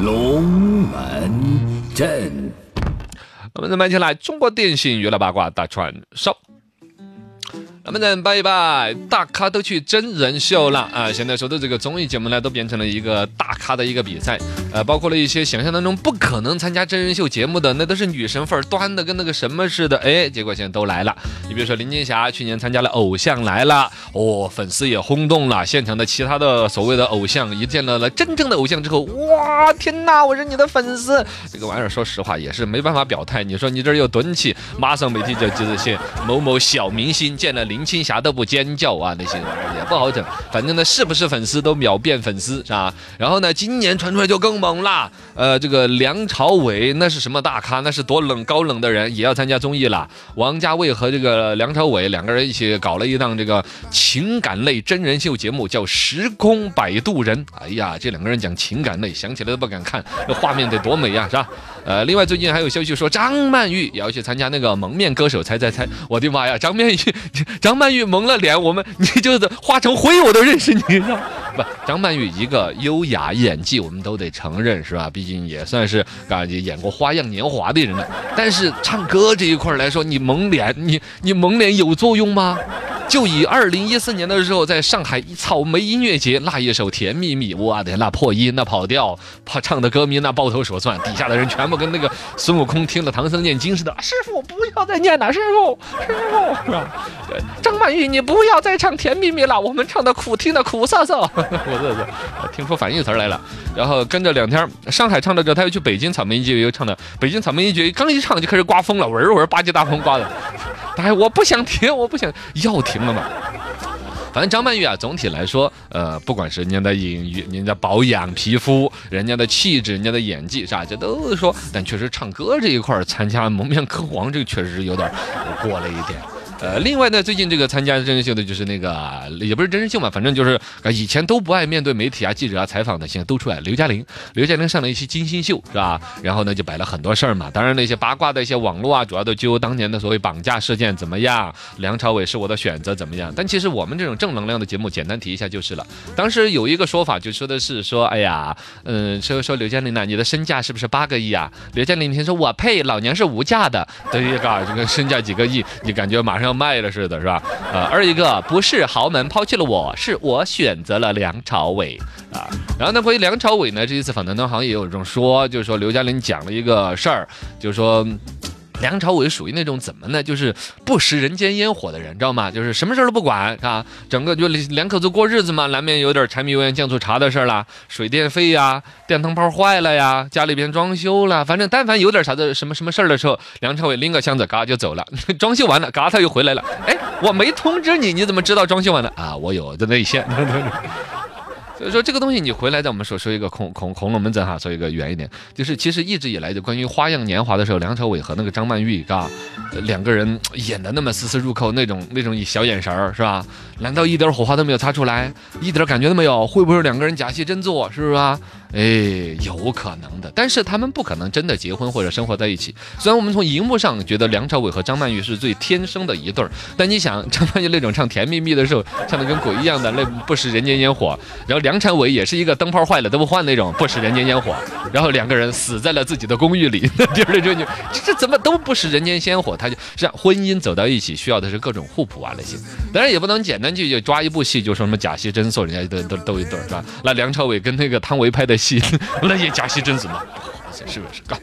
龙门阵。我们再慢起来，中国电信娱乐八卦大串烧。那么咱摆一拜，大咖都去真人秀了啊！现在说的这个综艺节目呢，都变成了一个大咖的一个比赛，呃，包括了一些想象当中不可能参加真人秀节目的，那都是女神范儿端的跟那个什么似的，哎，结果现在都来了。你比如说林青霞去年参加了《偶像来了》，哦，粉丝也轰动了，现场的其他的所谓的偶像一见到了真正的偶像之后，哇，天哪，我是你的粉丝！这个玩意儿说实话也是没办法表态。你说你这又蹲起，马上媒体就接着写某某小明星见了林青霞都不尖叫啊，那些玩意儿也不好整。反正呢，是不是粉丝都秒变粉丝是吧？然后呢，今年传出来就更猛啦。呃，这个梁朝伟那是什么大咖？那是多冷高冷的人也要参加综艺了。王家卫和这个梁朝伟两个人一起搞了一档这个情感类真人秀节目，叫《时空摆渡人》。哎呀，这两个人讲情感类，想起来都不敢看，那画面得多美呀，是吧？呃，另外最近还有消息说张曼玉也要去参加那个蒙面歌手猜猜猜。我的妈呀，张曼玉，张曼玉蒙了脸，我们你就是化成灰我都认识你，是吧？不，张曼玉一个优雅演技，我们都得承认，是吧？毕竟也算是啊演过《花样年华》的人了。但是唱歌这一块来说，你蒙脸，你你蒙脸有作用吗？就以二零一四年的时候，在上海草莓音乐节那一首《甜蜜蜜》，我的那破音那跑调，怕唱的歌迷那抱头鼠窜，底下的人全部跟那个孙悟空听了唐僧念经似的。师傅不要再念了，师傅，师傅是吧？张曼玉你不要再唱《甜蜜蜜》了，我们唱的苦听的苦涩涩。我这是听出反义词来了。然后跟着两天上海唱的歌，他又去北京草莓音乐节又唱的，北京草莓音乐节刚一唱就开始刮风了，闻闻八级大风刮的。哎，我不想听，我不想要行了吧。反正张曼玉啊，总体来说，呃，不管是人家的隐喻、人家保养皮肤、人家的气质、人家的演技，是吧这都说，但确实唱歌这一块参加蒙面歌王，这个确实是有点过了一点。呃，另外呢，最近这个参加真人秀的，就是那个也不是真人秀嘛，反正就是啊以前都不爱面对媒体啊、记者啊采访的，现在都出来。刘嘉玲，刘嘉玲上了一期金星秀，是吧？然后呢，就摆了很多事儿嘛。当然那些八卦的一些网络啊，主要都揪当年的所谓绑架事件怎么样？梁朝伟是我的选择怎么样？但其实我们这种正能量的节目，简单提一下就是了。当时有一个说法，就说的是说，哎呀，嗯，说说刘嘉玲呢，你的身价是不是八个亿啊？刘嘉玲那天说，我呸，老娘是无价的，对一个这个身价几个亿，你感觉马上。要卖了似的，是吧？呃，二一个不是豪门抛弃了我，是我选择了梁朝伟啊。然后呢，关于梁朝伟呢，这一次访谈当中好像也有这种说，就是说刘嘉玲讲了一个事儿，就是说。梁朝伟属于那种怎么呢？就是不食人间烟火的人，知道吗？就是什么事儿都不管啊，整个就两口子过日子嘛，难免有点柴米油盐酱醋茶的事儿啦，水电费呀，电灯泡坏了呀，家里边装修了，反正但凡有点啥子什么什么事儿的时候，梁朝伟拎个箱子嘎就走了，装修完了嘎他又回来了。哎，我没通知你，你怎么知道装修完了啊？我有的内线。所以说这个东西你回来，在我们所说一个恐恐恐龙门阵哈，说一个远一点，就是其实一直以来就关于《花样年华》的时候，梁朝伟和那个张曼玉，嘎，两个人演的那么丝丝入扣，那种那种小眼神儿是吧？难道一点火花都没有擦出来，一点感觉都没有？会不会两个人假戏真做，是不是啊？哎，有可能的，但是他们不可能真的结婚或者生活在一起。虽然我们从荧幕上觉得梁朝伟和张曼玉是最天生的一对儿，但你想张曼玉那种唱《甜蜜蜜》的时候，唱的跟鬼一样的，那不食人间烟火。然后梁朝伟也是一个灯泡坏了都不换那种，不食人间烟火。然后两个人死在了自己的公寓里，第二就这这怎么都不食人间烟火？他就让婚姻走到一起，需要的是各种互补啊那些。当然也不能简单去就抓一部戏就说什么假戏真做，人家都都都一对儿是吧？那梁朝伟跟那个汤唯拍的戏。戏，那也假戏真做嘛，是不是干？